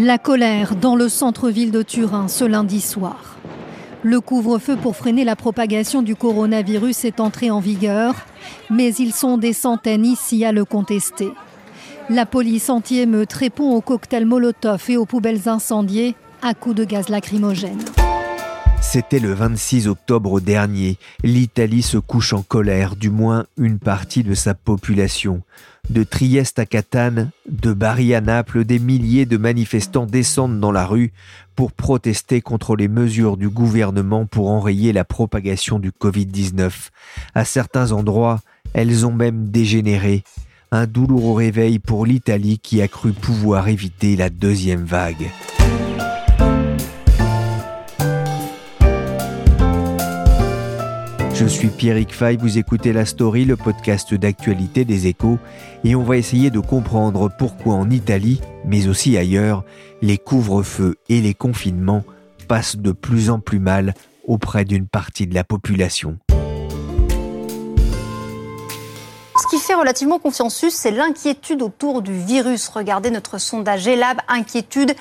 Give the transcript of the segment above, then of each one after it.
La colère dans le centre-ville de Turin ce lundi soir. Le couvre-feu pour freiner la propagation du coronavirus est entré en vigueur, mais ils sont des centaines ici à le contester. La police anti-émeute répond aux cocktails Molotov et aux poubelles incendiées à coups de gaz lacrymogène. C'était le 26 octobre dernier. L'Italie se couche en colère, du moins une partie de sa population. De Trieste à Catane, de Bari à Naples, des milliers de manifestants descendent dans la rue pour protester contre les mesures du gouvernement pour enrayer la propagation du Covid-19. À certains endroits, elles ont même dégénéré. Un douloureux réveil pour l'Italie qui a cru pouvoir éviter la deuxième vague. Je suis Pierrick Fay, vous écoutez La Story, le podcast d'actualité des échos, et on va essayer de comprendre pourquoi en Italie, mais aussi ailleurs, les couvre-feux et les confinements passent de plus en plus mal auprès d'une partie de la population. Ce qui fait relativement consensus, c'est l'inquiétude autour du virus. Regardez notre sondage ELAB, inquiétude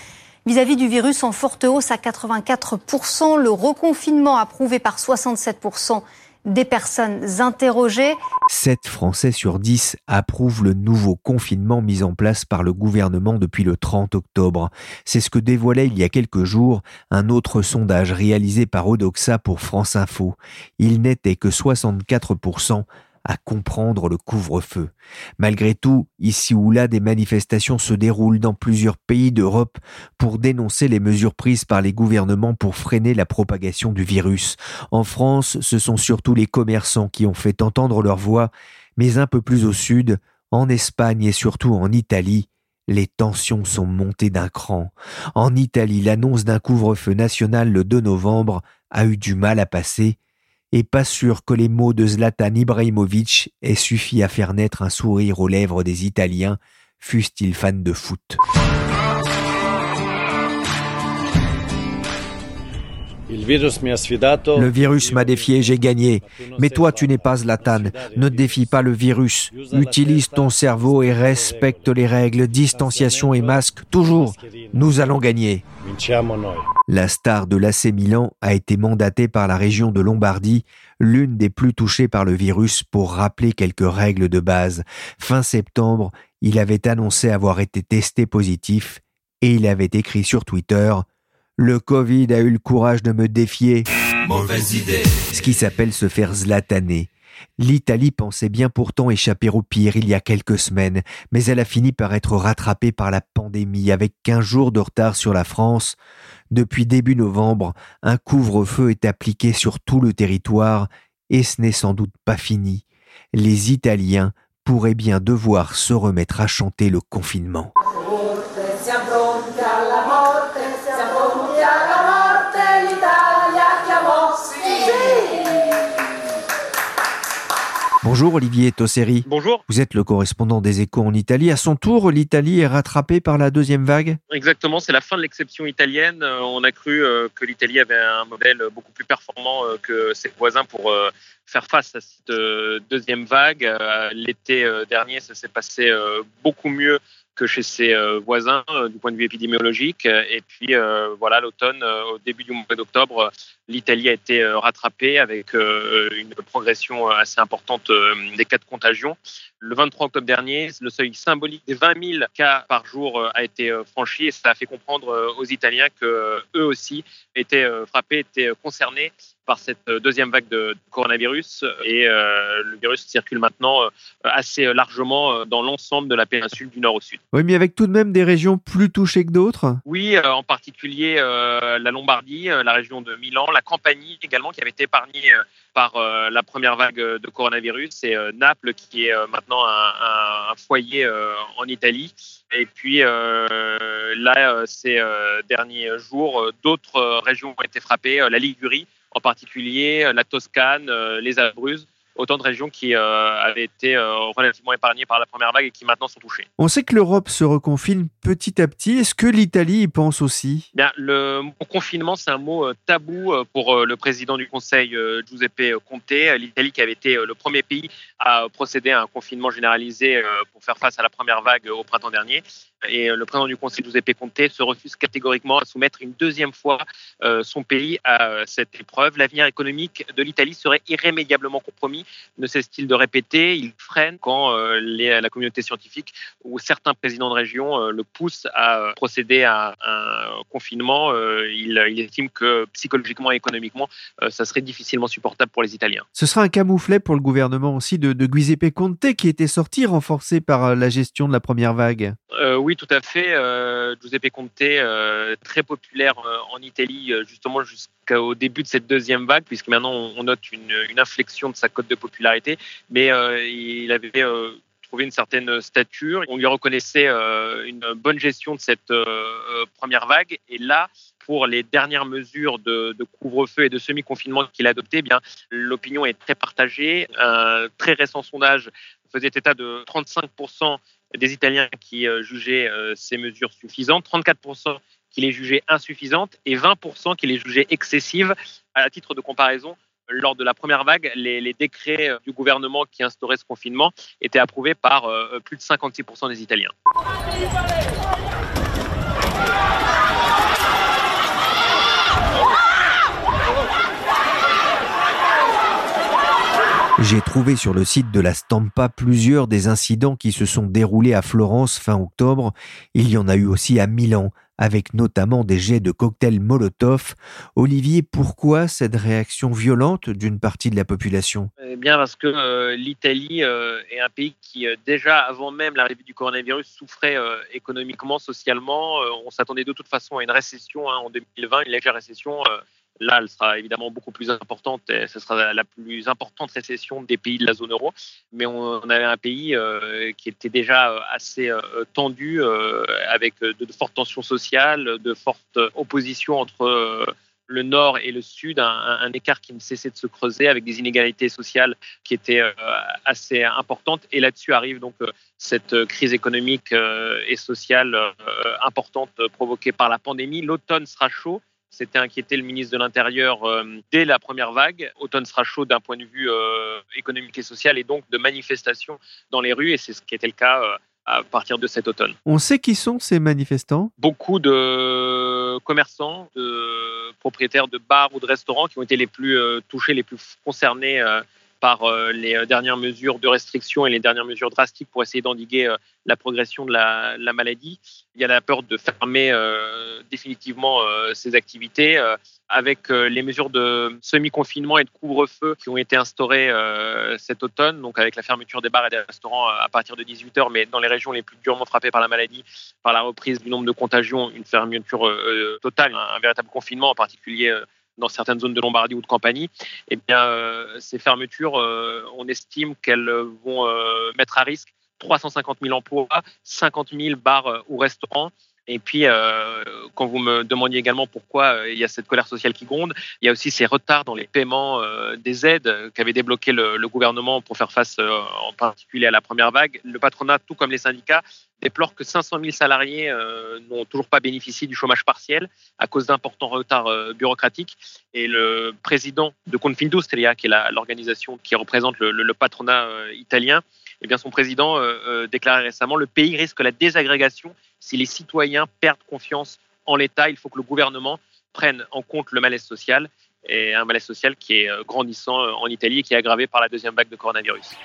vis-à-vis du virus en forte hausse à 84%, le reconfinement approuvé par 67% des personnes interrogées. 7 Français sur 10 approuvent le nouveau confinement mis en place par le gouvernement depuis le 30 octobre. C'est ce que dévoilait il y a quelques jours un autre sondage réalisé par Odoxa pour France Info. Il n'était que 64% à comprendre le couvre-feu. Malgré tout, ici ou là, des manifestations se déroulent dans plusieurs pays d'Europe pour dénoncer les mesures prises par les gouvernements pour freiner la propagation du virus. En France, ce sont surtout les commerçants qui ont fait entendre leur voix, mais un peu plus au sud, en Espagne et surtout en Italie, les tensions sont montées d'un cran. En Italie, l'annonce d'un couvre-feu national le 2 novembre a eu du mal à passer et pas sûr que les mots de Zlatan Ibrahimovic aient suffi à faire naître un sourire aux lèvres des Italiens, fussent-ils fans de foot. Le virus m'a défié, j'ai gagné. Mais toi, tu n'es pas Zlatan. Ne défie pas le virus. Utilise ton cerveau et respecte les règles, distanciation et masque, toujours. Nous allons gagner. La star de l'AC Milan a été mandatée par la région de Lombardie, l'une des plus touchées par le virus, pour rappeler quelques règles de base. Fin septembre, il avait annoncé avoir été testé positif et il avait écrit sur Twitter le Covid a eu le courage de me défier. Mauvaise idée. Ce qui s'appelle se faire zlataner. L'Italie pensait bien pourtant échapper au pire il y a quelques semaines, mais elle a fini par être rattrapée par la pandémie avec 15 jours de retard sur la France. Depuis début novembre, un couvre-feu est appliqué sur tout le territoire et ce n'est sans doute pas fini. Les Italiens pourraient bien devoir se remettre à chanter le confinement. Bonjour Olivier Tosseri. Bonjour. Vous êtes le correspondant des échos en Italie. À son tour, l'Italie est rattrapée par la deuxième vague? Exactement, c'est la fin de l'exception italienne. Euh, on a cru euh, que l'Italie avait un modèle beaucoup plus performant euh, que ses voisins pour faire face à cette deuxième vague. L'été dernier, ça s'est passé beaucoup mieux que chez ses voisins du point de vue épidémiologique. Et puis voilà, l'automne, au début du mois d'octobre, l'Italie a été rattrapée avec une progression assez importante des cas de contagion. Le 23 octobre dernier, le seuil symbolique des 20 000 cas par jour a été franchi et ça a fait comprendre aux Italiens que eux aussi étaient frappés, étaient concernés par cette deuxième vague de coronavirus et le virus circule maintenant assez largement dans l'ensemble de la péninsule du nord au sud. Oui, mais avec tout de même des régions plus touchées que d'autres Oui, en particulier la Lombardie, la région de Milan, la Campanie également qui avait été épargnée par la première vague de coronavirus et Naples qui est maintenant un, un foyer en Italie. Et puis là, ces derniers jours, d'autres régions ont été frappées, la Ligurie en particulier, la Toscane, les Abruzzes autant de régions qui euh, avaient été euh, relativement épargnées par la première vague et qui maintenant sont touchées. On sait que l'Europe se reconfine petit à petit. Est-ce que l'Italie y pense aussi? Bien, Le confinement, c'est un mot euh, tabou pour le président du Conseil, Giuseppe Conte. L'Italie qui avait été le premier pays à procéder à un confinement généralisé pour faire face à la première vague au printemps dernier et le président du Conseil, Giuseppe Conte, se refuse catégoriquement à soumettre une deuxième fois son pays à cette épreuve. L'avenir économique de l'Italie serait irrémédiablement compromis ne cesse-t-il de répéter. Il freine quand euh, la communauté scientifique ou certains présidents de région euh, le poussent à euh, procéder à un confinement. Il, estime que psychologiquement et économiquement, ça serait difficilement supportable pour les Italiens. Ce sera un camouflet pour le gouvernement aussi de, de Giuseppe Conte qui était sorti renforcé par la gestion de la première vague. oui, tout à fait. Giuseppe Conte, très populaire en Italie, justement jusqu'au début de cette deuxième vague, puisque maintenant on note une, une inflexion de sa cote de popularité, mais euh, il avait euh, trouvé une certaine stature. On lui reconnaissait euh, une bonne gestion de cette première vague. Et là, pour les dernières mesures de, couvre-feu et de semi-confinement qu'il a adoptées, eh bien l'opinion est très partagée. Un très récent sondage faisait état de 35% des Italiens qui jugeaient ces mesures suffisantes, 34% qui les jugeaient insuffisantes et 20% qui les jugeaient excessives. À titre de comparaison, lors de la première vague, les, décrets euh, du gouvernement qui instauraient ce confinement étaient approuvés par euh, plus de 56% des Italiens. J'ai trouvé sur le site de la Stampa plusieurs des incidents qui se sont déroulés à Florence fin octobre. Il y en a eu aussi à Milan, avec notamment des jets de cocktails Molotov. Olivier, pourquoi cette réaction violente d'une partie de la population? Eh bien parce que euh, l'Italie euh, est un pays qui euh, déjà avant même l'arrivée du coronavirus souffrait économiquement, socialement. on s'attendait de toute façon à une récession hein, en 2020, une légère récession Là, elle sera évidemment beaucoup plus importante. Et ce sera la plus importante récession des pays de la zone euro. Mais on, avait un pays euh, qui était déjà euh, assez euh, tendu, avec de, fortes tensions sociales, de fortes oppositions entre le nord et le sud, un, écart qui ne cessait de se creuser avec des inégalités sociales qui étaient assez importantes. Et là-dessus arrive donc cette crise économique et sociale importante provoquée par la pandémie. L'automne sera chaud c'était inquiété le ministre de l'Intérieur euh, dès la première vague. Automne sera chaud d'un point de vue euh, économique et social et donc de manifestations dans les rues et c'est ce qui était le cas euh, à partir de cet automne. On sait qui sont ces manifestants? Beaucoup de commerçants, de propriétaires de bars ou de restaurants qui ont été les plus touchés, les plus concernés par euh, les euh, dernières mesures de restriction et les dernières mesures drastiques pour essayer d'endiguer euh, la progression de la, maladie. Il y a la peur de fermer définitivement ces activités avec les mesures de semi-confinement et de couvre-feu qui ont été instaurées cet automne, donc avec la fermeture des bars et des restaurants à partir de 18h, mais dans les régions les plus durement frappées par la maladie, par la reprise du nombre de contagions, une fermeture totale, un véritable confinement en particulier dans certaines zones de Lombardie ou de Campanie, eh bien, euh, ces fermetures, euh, on estime qu'elles vont euh, mettre à risque 350 000 emplois, 50 000 bars ou restaurants. Et puis, quand vous me demandiez également pourquoi il y a cette colère sociale qui gronde, il y a aussi ces retards dans les paiements des aides qu'avait débloqué le, le, gouvernement pour faire face en particulier à la première vague. Le patronat, tout comme les syndicats, déplore que 500 000 salariés euh, n'ont toujours pas bénéficié du chômage partiel à cause d'importants retards euh, bureaucratiques. Et le président de Confindustria, qui est l'organisation qui représente le, patronat euh, italien, eh bien son président déclarait récemment le pays risque la désagrégation si les citoyens perdent confiance en l'État. Il faut que le gouvernement prenne en compte le malaise social et un malaise social qui est grandissant en Italie et qui est aggravé par la deuxième vague de coronavirus.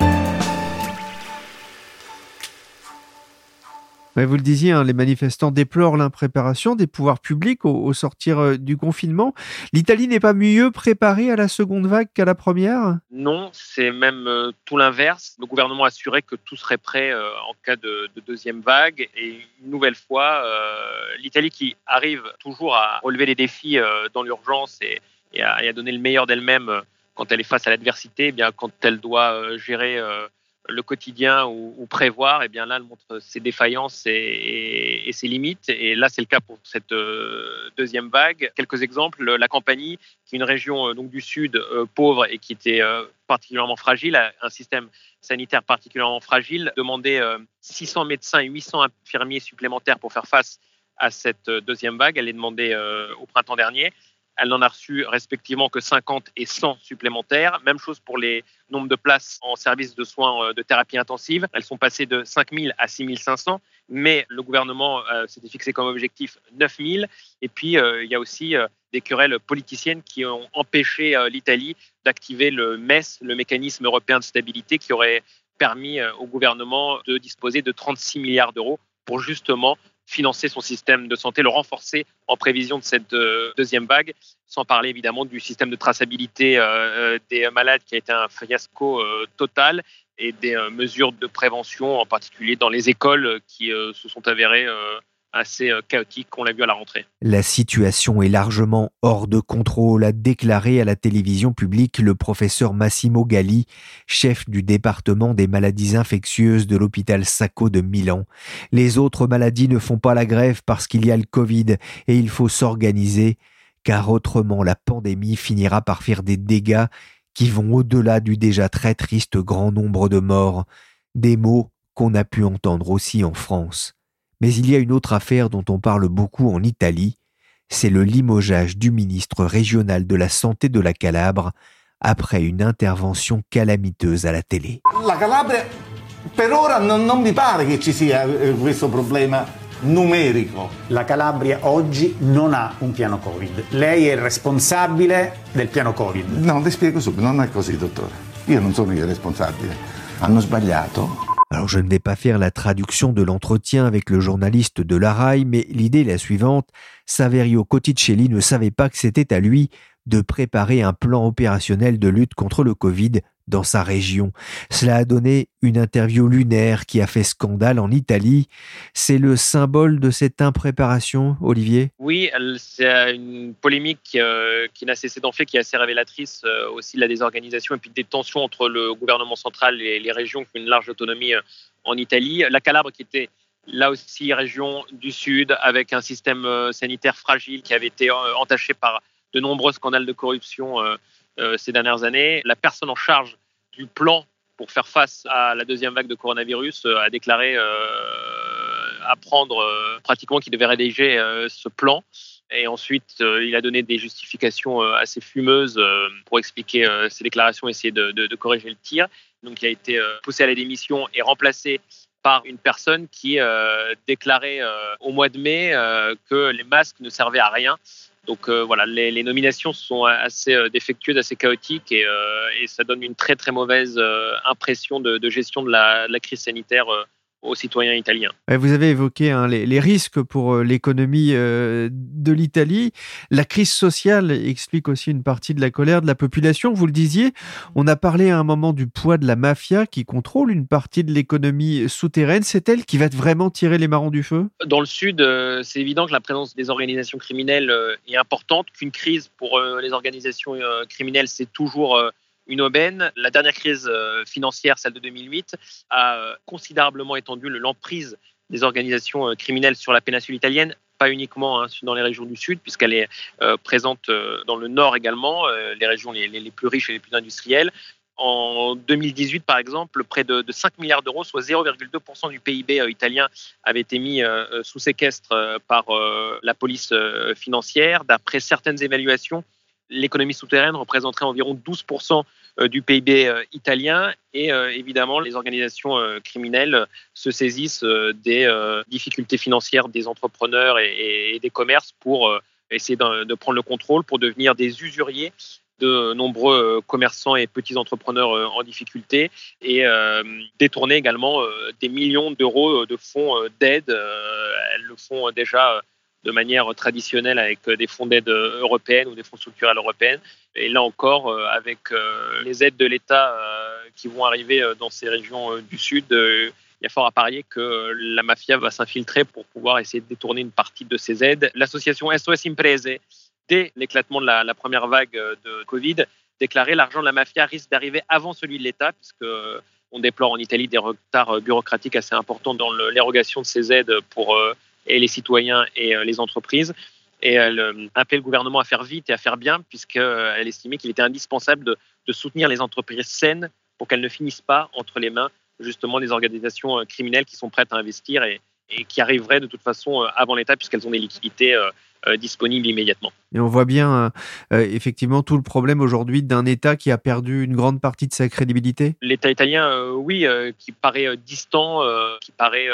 Vous le disiez, hein, les manifestants déplorent l'impréparation des pouvoirs publics au, sortir euh, du confinement. L'Italie n'est pas mieux préparée à la seconde vague qu'à la première? Non, c'est même euh, tout l'inverse. Le gouvernement a assuré que tout serait prêt euh, en cas de, deuxième vague. Et une nouvelle fois, l'Italie qui arrive toujours à relever les défis dans l'urgence et, à, donner le meilleur d'elle-même quand elle est face à l'adversité, eh bien quand elle doit gérer le quotidien ou, prévoir, et eh bien là, elle montre ses défaillances et, ses limites. Et là, c'est le cas pour cette euh, deuxième vague. Quelques exemples la Campanie, qui est une région euh, donc du sud euh, pauvre et qui était particulièrement fragile, un système sanitaire particulièrement fragile, demandait 600 médecins et 800 infirmiers supplémentaires pour faire face à cette deuxième vague. Elle est demandée au printemps dernier. Elle n'en a reçu respectivement que 50 et 100 supplémentaires. Même chose pour les nombres de places en service de soins euh, de thérapie intensive. Elles sont passées de 5 000 à 6 500, mais le gouvernement euh, s'était fixé comme objectif 9 000. Et puis, euh, il y a aussi des querelles politiciennes qui ont empêché l'Italie d'activer le MES, le mécanisme européen de stabilité, qui aurait permis au gouvernement de disposer de 36 milliards d'euros pour justement financer son système de santé, le renforcer en prévision de cette euh, deuxième vague, sans parler évidemment du système de traçabilité euh, euh, des malades qui a été un fiasco total et des mesures de prévention, en particulier dans les écoles qui se sont avérées assez euh, chaotique qu'on l'a vu à la rentrée. La situation est largement hors de contrôle, a déclaré à la télévision publique le professeur Massimo Galli, chef du département des maladies infectieuses de l'hôpital Sacco de Milan. Les autres maladies ne font pas la grève parce qu'il y a le Covid et il faut s'organiser, car autrement la pandémie finira par faire des dégâts qui vont au-delà du déjà très triste grand nombre de morts, des mots qu'on a pu entendre aussi en France. Mais il y a une autre affaire dont on parle beaucoup en Italie, c'est le limogeage du ministre régional de la santé de la Calabre après une intervention calamiteuse à la télé. La Calabria, per ora non, non mi pare che ci sia eh, questo problema numerico. La Calabria oggi non ha un piano Covid. Lei è il responsabile del piano Covid? No, le spiego subito, non è così, dottore. Io non sono il responsabile. Hanno sbagliato alors je ne vais pas faire la traduction de l'entretien avec le journaliste de l'Araï, mais l'idée est la suivante. Saverio Cotticelli ne savait pas que c'était à lui de préparer un plan opérationnel de lutte contre le Covid dans sa région. Cela a donné une interview lunaire qui a fait scandale en Italie. C'est le symbole de cette impréparation, Olivier? Oui, c'est une polémique euh, qui n'a cessé d'en fait, qui est assez révélatrice euh, aussi de la désorganisation et puis des tensions entre le gouvernement central et les régions qui ont une large autonomie euh, en Italie. La Calabre qui était là aussi région du Sud avec un système sanitaire fragile qui avait été entaché par de nombreux scandales de corruption euh, ces dernières années. La personne en charge du plan pour faire face à la deuxième vague de coronavirus euh, a déclaré euh, apprendre pratiquement qu'il devait rédiger ce plan. Et ensuite, il a donné des justifications assez fumeuses pour expliquer ses déclarations, essayer de, de, corriger le tir. Donc, il a été poussé à la démission et remplacé par une personne qui déclarait au mois de mai que les masques ne servaient à rien donc euh, voilà, les, nominations sont assez euh, défectueuses, assez chaotiques et, euh, et, ça donne une très très mauvaise impression de, gestion de la, de la crise sanitaire aux citoyens italiens. Vous avez évoqué hein, les, risques pour euh, l'économie euh, de l'Italie. La crise sociale explique aussi une partie de la colère de la population. Vous le disiez, on a parlé à un moment du poids de la mafia qui contrôle une partie de l'économie souterraine. C'est elle qui va vraiment tirer les marrons du feu? Dans le Sud, euh, c'est évident que la présence des organisations criminelles est importante, qu'une crise pour les organisations criminelles, c'est toujours une aubaine. La dernière crise euh, financière, celle de 2008, a euh, considérablement étendu l'emprise des organisations euh, criminelles sur la péninsule italienne, pas uniquement hein, dans les régions du sud, puisqu'elle est présente dans le nord également, les régions les, plus riches et les plus industrielles. En 2018, par exemple, près de, 5 milliards d'euros, soit 0,2% du PIB italien, avait été mis sous séquestre par la police financière. D'après certaines évaluations, l'économie souterraine représenterait environ 12% euh, du PIB euh, italien et euh, évidemment les organisations criminelles se saisissent des difficultés financières des entrepreneurs et, des commerces pour essayer de, prendre le contrôle pour devenir des usuriers de nombreux commerçants et petits entrepreneurs en difficulté et détourner également des millions d'euros de fonds d'aide. Elles le font déjà de manière traditionnelle avec des fonds d'aide européennes ou des fonds structurels européens. Et là encore, avec les aides de l'État qui vont arriver dans ces régions du Sud, il y a fort à parier que la mafia va s'infiltrer pour pouvoir essayer de détourner une partie de ces aides. L'association SOS Imprese, dès l'éclatement de la, première vague de Covid, déclarait l'argent de la mafia risque d'arriver avant celui de l'État, puisque on déplore en Italie des retards bureaucratiques assez importants dans l'érogation de ces aides pour euh, les citoyens et euh, les entreprises. Et elle euh, appelait le gouvernement à faire vite et à faire bien, puisqu'elle estimait qu'il était indispensable de soutenir les entreprises saines pour qu'elles ne finissent pas entre les mains justement des organisations euh, criminelles qui sont prêtes à investir et, qui arriveraient de toute façon euh, avant l'État puisqu'elles ont des liquidités euh, disponibles immédiatement. Et on voit bien effectivement tout le problème aujourd'hui d'un État qui a perdu une grande partie de sa crédibilité? L'État italien, oui, qui paraît distant, qui paraît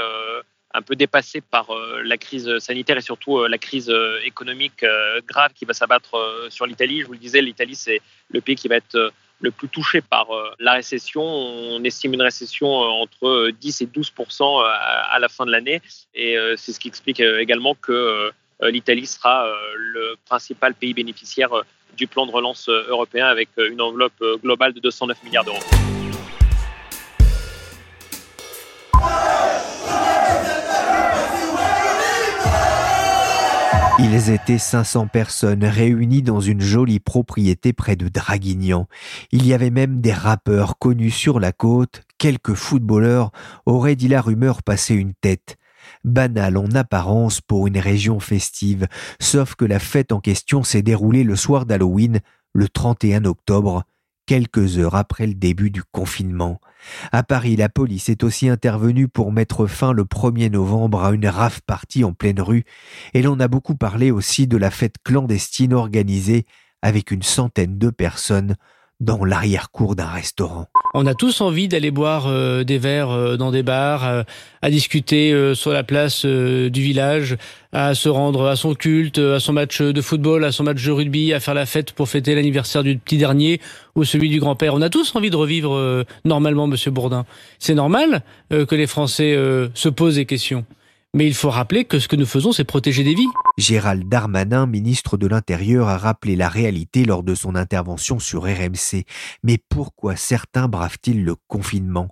un peu dépassé par la crise sanitaire et surtout la crise économique grave qui va s'abattre sur l'Italie. Je vous le disais, l'Italie c'est le pays qui va être le plus touché par euh, la récession. On estime une récession euh, entre 10 euh, et 12% à la fin de l'année. Et c'est ce qui explique également que l'Italie sera le principal pays bénéficiaire du plan de relance européen avec une enveloppe globale de 209 milliards d'euros. Ils étaient 500 personnes réunies dans une jolie propriété près de Draguignan. Il y avait même des rappeurs connus sur la côte, quelques footballeurs auraient dit la rumeur passer une tête. Banal en apparence pour une région festive, sauf que la fête en question s'est déroulée le soir d'Halloween, le 31 octobre, quelques heures après le début du confinement. À Paris, la police est aussi intervenue pour mettre fin le 1er novembre à une rave partie en pleine rue, et l'on a beaucoup parlé aussi de la fête clandestine organisée avec une centaine de personnes dans l'arrière-cour d'un restaurant. On a tous envie d'aller boire euh, des verres euh, dans des bars, euh, à discuter sur la place du village, à se rendre à son culte, à son match de football, à son match de rugby, à faire la fête pour fêter l'anniversaire du petit dernier ou celui du grand-père. On a tous envie de revivre normalement, Monsieur Bourdin. C'est normal que les Français se posent des questions. Mais il faut rappeler que ce que nous faisons, c'est protéger des vies. Gérald Darmanin, ministre de l'Intérieur, a rappelé la réalité lors de son intervention sur RMC. Mais pourquoi certains bravent-ils le confinement?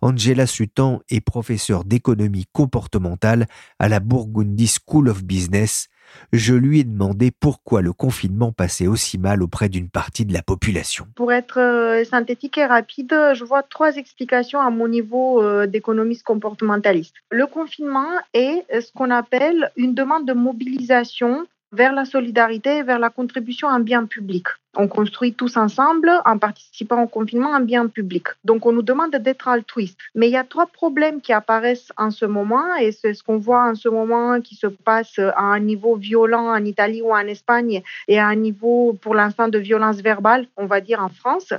Angela Sutan est professeure d'économie comportementale à la Burgundy School of Business je lui ai demandé pourquoi le confinement passait aussi mal auprès d'une partie de la population. Pour être euh, synthétique et rapide, je vois trois explications à mon niveau euh, d'économiste comportementaliste. Le confinement est ce qu'on appelle une demande de mobilisation vers la solidarité vers la contribution à un bien public. On construit tous ensemble, en participant au confinement, un bien public. Donc, on nous demande d'être altruiste. Mais il y a trois problèmes qui apparaissent en ce moment, et c'est ce qu'on voit en ce moment qui se passe à un niveau violent en Italie ou en Espagne, et à un niveau, pour l'instant, de violence verbale, on va dire en France.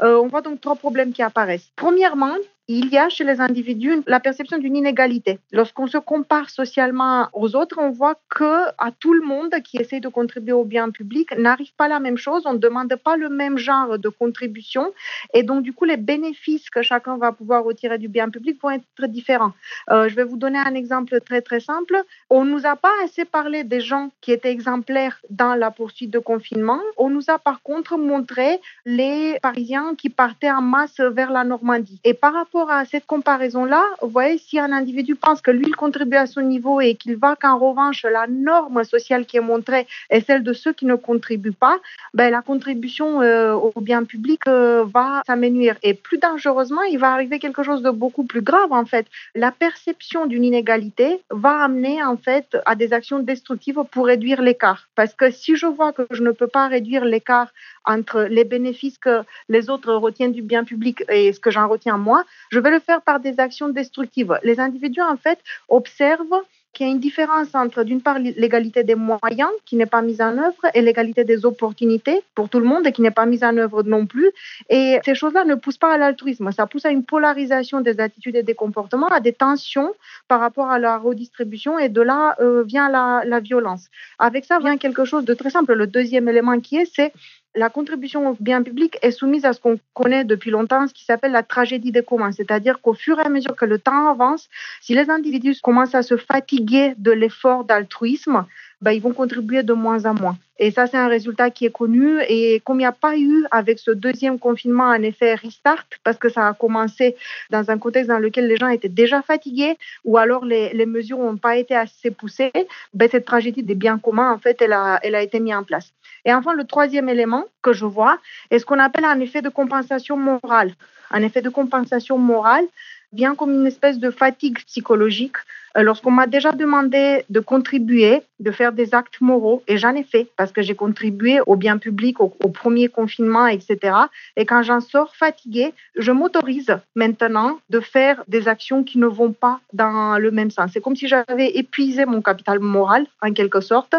Euh, on voit donc trois problèmes qui apparaissent. Premièrement, il y a chez les individus la perception d'une inégalité. Lorsqu'on se compare socialement aux autres, on voit que à tout le monde qui essaie de contribuer au bien public n'arrive pas la même chose. On ne demande pas le même genre de contribution et donc du coup les bénéfices que chacun va pouvoir retirer du bien public vont être différents. Euh, je vais vous donner un exemple très très simple. On nous a pas assez parlé des gens qui étaient exemplaires dans la poursuite de confinement. On nous a par contre montré les Parisiens qui partaient en masse vers la Normandie. Et par à cette comparaison-là, vous voyez, si un individu pense que lui, il contribue à son niveau et qu'il va qu'en revanche, la norme sociale qui est montrée est celle de ceux qui ne contribuent pas, ben, la contribution euh, au bien public euh, va s'amenuire. Et plus dangereusement, il va arriver quelque chose de beaucoup plus grave, en fait. La perception d'une inégalité va amener, en fait, à des actions destructives pour réduire l'écart. Parce que si je vois que je ne peux pas réduire l'écart entre les bénéfices que les autres retiennent du bien public et ce que j'en retiens moi, je vais le faire par des actions destructives. Les individus, en fait, observent qu'il y a une différence entre, d'une part, l'égalité des moyens qui n'est pas mise en œuvre et l'égalité des opportunités pour tout le monde et qui n'est pas mise en œuvre non plus. Et ces choses-là ne poussent pas à l'altruisme. Ça pousse à une polarisation des attitudes et des comportements, à des tensions par rapport à la redistribution et de là euh, vient la, la violence. Avec ça vient quelque chose de très simple. Le deuxième élément qui est, c'est la contribution au bien public est soumise à ce qu'on connaît depuis longtemps, ce qui s'appelle la tragédie des communs. C'est-à-dire qu'au fur et à mesure que le temps avance, si les individus commencent à se fatiguer de l'effort d'altruisme, ben, ils vont contribuer de moins en moins. Et ça, c'est un résultat qui est connu. Et comme il n'y a pas eu avec ce deuxième confinement un effet restart, parce que ça a commencé dans un contexte dans lequel les gens étaient déjà fatigués, ou alors les, mesures n'ont pas été assez poussées, ben, cette tragédie des biens communs, en fait, elle a, elle a été mise en place. Et enfin, le troisième élément que je vois est ce qu'on appelle un effet de compensation morale. Un effet de compensation morale vient comme une espèce de fatigue psychologique lorsqu'on m'a déjà demandé de contribuer, de faire des actes moraux, et j'en ai fait parce que j'ai contribué au bien public, au, premier confinement, etc. Et quand j'en sors fatiguée, je m'autorise maintenant de faire des actions qui ne vont pas dans le même sens. C'est comme si j'avais épuisé mon capital moral, en quelque sorte,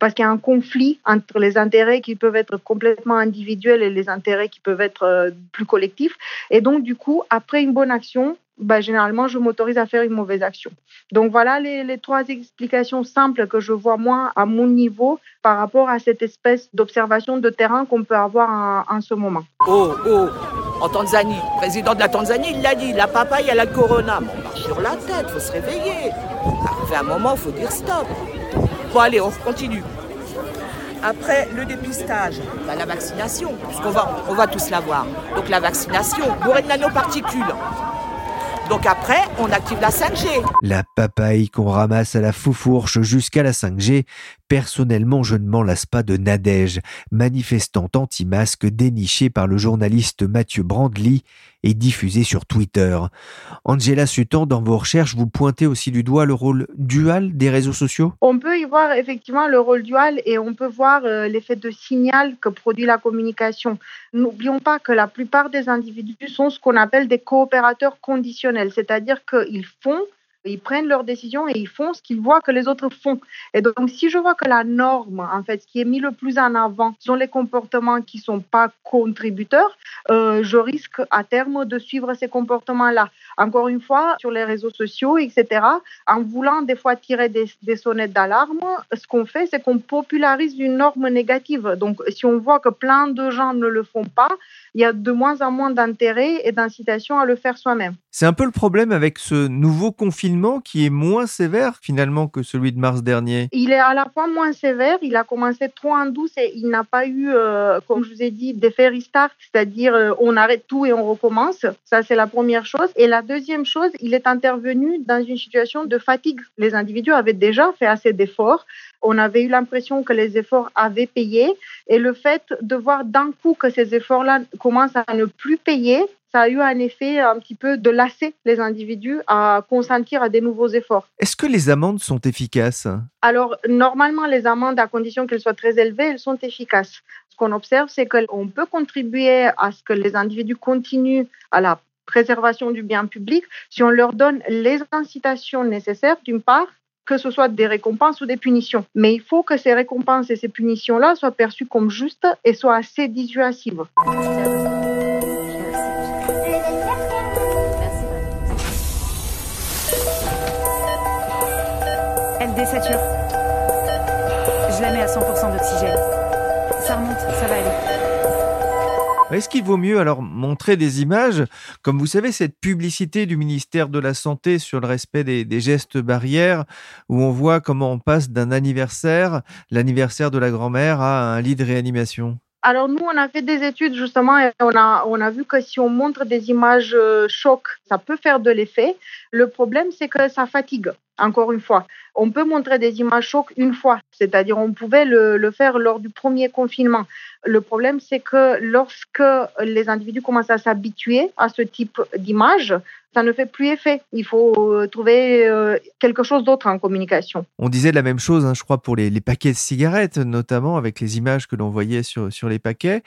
parce qu'il y a un conflit entre les intérêts qui peuvent être complètement individuels et les intérêts qui peuvent être euh, plus collectifs. Et donc, du coup, après une bonne action, bah, généralement, je m'autorise à faire une mauvaise action. Voilà les, trois explications simples que je vois moi à mon niveau par rapport à cette espèce d'observation de terrain qu'on peut avoir en, ce moment. Oh, oh, en Tanzanie, le président de la Tanzanie, il l'a dit, la papaye a la corona. on marche sur la tête, faut se réveiller. Arrivé un moment, faut dire stop. Bon, allez, on continue. Après le dépistage, bah, la vaccination, puisqu'on va, on va tous l'avoir. Donc la vaccination, bourrée de nanoparticules. Donc après, on active la 5G. La papaye qu'on ramasse à la foufourche jusqu'à la 5G, Personnellement, je ne m'en lasse pas de Nadège, manifestante anti-masque dénichée par le journaliste Mathieu Brandly et diffusée sur Twitter. Angela Sutton, dans vos recherches, vous pointez aussi du doigt le rôle dual des réseaux sociaux? On peut y voir effectivement le rôle dual et on peut voir euh, l'effet de signal que produit la communication. N'oublions pas que la plupart des individus sont ce qu'on appelle des coopérateurs conditionnels, c'est-à-dire qu'ils font ils prennent leurs décisions et ils font ce qu'ils voient que les autres font. Et donc, si je vois que la norme, en fait, ce qui est mis le plus en avant sont les comportements qui ne sont pas contributeurs, euh, je risque à terme de suivre ces comportements-là. Encore une fois, sur les réseaux sociaux, etc., en voulant des fois tirer des, des sonnettes d'alarme, ce qu'on fait, c'est qu'on popularise une norme négative. Donc, si on voit que plein de gens ne le font pas, il y a de moins en moins d'intérêt et d'incitation à le faire soi-même. C'est un peu le problème avec ce nouveau confinement qui est moins sévère finalement que celui de mars dernier. Il est à la fois moins sévère, il a commencé trop en douce et il n'a pas eu, euh, comme je vous ai dit, d'effet restart, c'est-à-dire euh, on arrête tout et on recommence. Ça, c'est la première chose. Et la deuxième chose, il est intervenu dans une situation de fatigue. Les individus avaient déjà fait assez d'efforts on avait eu l'impression que les efforts avaient payé et le fait de voir d'un coup que ces efforts-là commencent à ne plus payer, ça a eu un effet un petit peu de lasser les individus à consentir à des nouveaux efforts. Est-ce que les amendes sont efficaces? Alors, normalement, les amendes, à condition qu'elles soient très élevées, elles sont efficaces. Ce qu'on observe, c'est qu'on peut contribuer à ce que les individus continuent à la préservation du bien public si on leur donne les incitations nécessaires, d'une part, que ce soit des récompenses ou des punitions. Mais il faut que ces récompenses et ces punitions-là soient perçues comme justes et soient assez dissuasives. Elle désature. Je la mets à 100% d'oxygène. Ça remonte, ça va aller. Est-ce qu'il vaut mieux alors montrer des images, comme vous savez, cette publicité du ministère de la Santé sur le respect des, gestes barrières, où on voit comment on passe d'un anniversaire, l'anniversaire de la grand-mère, à un lit de réanimation? Alors nous, on a fait des études justement et on a, on a vu que si on montre des images euh, chocs, ça peut faire de l'effet. Le problème, c'est que ça fatigue, encore une fois. On peut montrer des images chocs une fois, c'est-à-dire on pouvait le, faire lors du premier confinement. Le problème, c'est que lorsque les individus commencent à s'habituer à ce type d'image, ça ne fait plus effet. Il faut euh, trouver euh, quelque chose d'autre en communication. On disait la même chose, hein, je crois, pour les, paquets de cigarettes, notamment avec les images que l'on voyait sur, sur les paquets.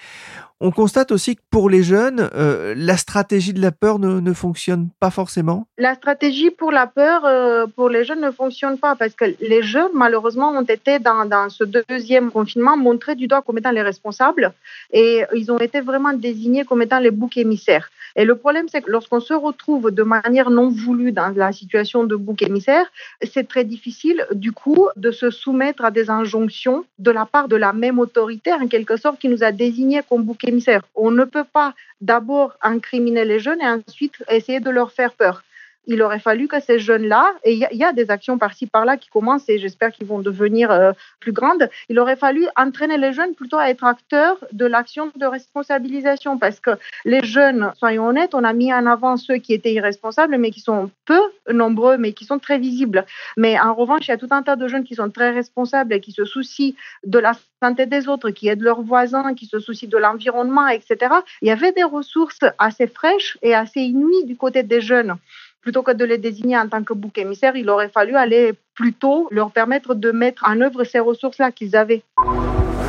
On constate aussi que pour les jeunes, euh, la stratégie de la peur ne, ne, fonctionne pas forcément. La stratégie pour la peur, euh, pour les jeunes, ne fonctionne pas parce que les jeunes, malheureusement, ont été dans, dans ce deuxième confinement montrés du doigt comme étant les responsables et ils ont été vraiment désignés comme étant les boucs émissaires. Et le problème, c'est que lorsqu'on se retrouve de manière non voulue dans la situation de bouc émissaire, c'est très difficile, du coup, de se soumettre à des injonctions de la part de la même autorité, en quelque sorte, qui nous a désignés comme bouc émissaire. On ne peut pas d'abord incriminer les jeunes et ensuite essayer de leur faire peur il aurait fallu que ces jeunes-là, et il y, a des actions par-ci par-là qui commencent et j'espère qu'ils vont devenir euh, plus grandes, il aurait fallu entraîner les jeunes plutôt à être acteurs de l'action de responsabilisation parce que les jeunes, soyons honnêtes, on a mis en avant ceux qui étaient irresponsables mais qui sont peu nombreux mais qui sont très visibles. Mais en revanche, il y a tout un tas de jeunes qui sont très responsables et qui se soucient de la santé des autres, qui aident leurs voisins, qui se soucient de l'environnement, etc. Il y avait des ressources assez fraîches et assez inouïes du côté des jeunes plutôt que de les désigner en tant que bouc émissaire, il aurait fallu aller plutôt leur permettre de mettre en œuvre ces ressources-là qu'ils avaient.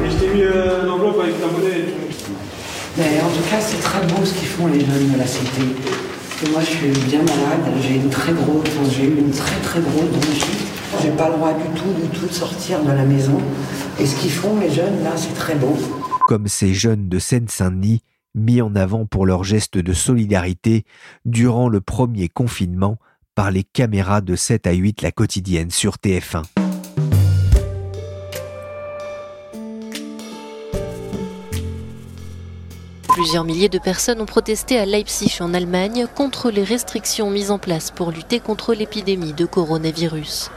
Je t'ai mis euh, l'enveloppe avec ta monnaie. Mais en tout cas, c'est très beau ce qu'ils font les jeunes de la cité. moi, je suis bien malade. J'ai une très grosse, j'ai eu une très très grosse bronchite. J'ai pas le droit du tout, du tout de sortir de la maison. Et ce qu'ils font les jeunes là, c'est très beau. Comme ces jeunes de Seine-Saint-Denis mis en avant pour leur geste de solidarité durant le premier confinement par les caméras de 7 à 8 la quotidienne sur TF1. Plusieurs milliers de personnes ont protesté à Leipzig en Allemagne contre les restrictions mises en place pour lutter contre l'épidémie de coronavirus.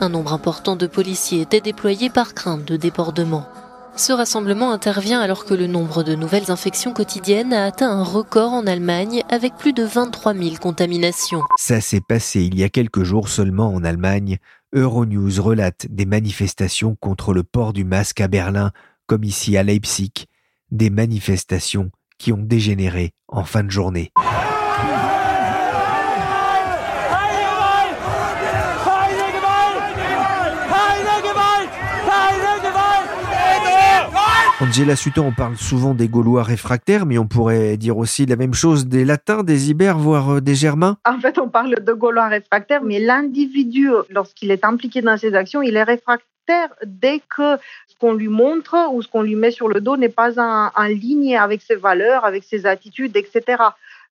Un nombre important de policiers était déployé par crainte de débordement. Ce rassemblement intervient alors que le nombre de nouvelles infections quotidiennes a atteint un record en Allemagne avec plus de 23 000 contaminations. Ça s'est passé il y a quelques jours seulement en Allemagne. Euronews relate des manifestations contre le port du masque à Berlin, comme ici à Leipzig, des manifestations qui ont dégénéré en fin de journée. Angela Sutton, on parle souvent des Gaulois réfractaires, mais on pourrait dire aussi la même chose des Latins, des Ibères, voire euh, des Germains En fait, on parle de Gaulois réfractaires, mais l'individu, lorsqu'il est impliqué dans ses actions, il est réfractaire dès que ce qu'on lui montre ou ce qu'on lui met sur le dos n'est pas en ligne avec ses valeurs, avec ses attitudes, etc.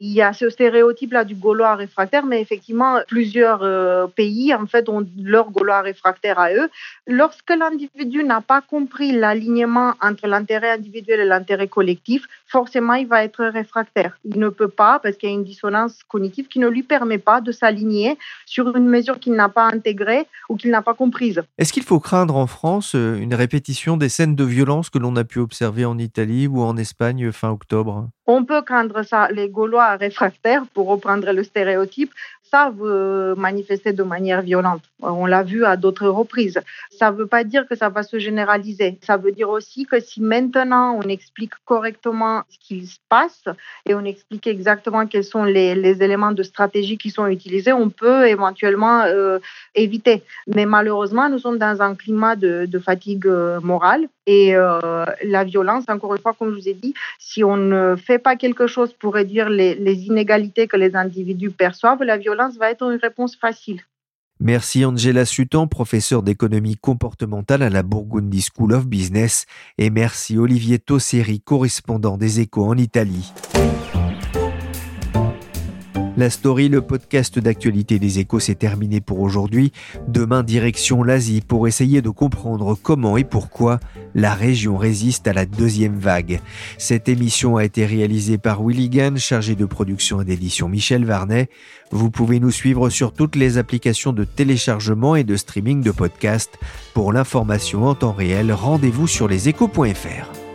Il y a ce stéréotype-là du Gaulois réfractaire, mais effectivement, plusieurs euh, pays, en fait, ont leur Gaulois réfractaire à eux. Lorsque l'individu n'a pas compris l'alignement entre l'intérêt individuel et l'intérêt collectif, forcément, il va être réfractaire. Il ne peut pas, parce qu'il y a une dissonance cognitive qui ne lui permet pas de s'aligner sur une mesure qu'il n'a pas intégrée ou qu'il n'a pas comprise. Est-ce qu'il faut craindre en France euh, une répétition des scènes de violence que l'on a pu observer en Italie ou en Espagne fin octobre? On peut craindre ça. Les Gaulois réfractaires, pour reprendre le stéréotype, savent manifester de manière violente. On l'a vu à d'autres reprises. Ça ne veut pas dire que ça va se généraliser. Ça veut dire aussi que si maintenant on explique correctement ce qui se passe et on explique exactement quels sont les, éléments de stratégie qui sont utilisés, on peut éventuellement euh, éviter. Mais malheureusement, nous sommes dans un climat de, fatigue euh, morale et euh, la violence, encore une fois, comme je vous ai dit, si on ne fait pas quelque chose pour réduire les, les inégalités que les individus perçoivent, la violence va être une réponse facile. Merci Angela Sutton, professeure d'économie comportementale à la Burgundy School of Business, et merci Olivier Tosseri, correspondant des Échos en Italie. La story, le podcast d'actualité des échos, s'est terminé pour aujourd'hui. Demain, direction l'Asie pour essayer de comprendre comment et pourquoi la région résiste à la deuxième vague. Cette émission a été réalisée par Willy chargé de production et d'édition Michel Varnet. Vous pouvez nous suivre sur toutes les applications de téléchargement et de streaming de podcasts. Pour l'information en temps réel, rendez-vous sur leséchos.fr.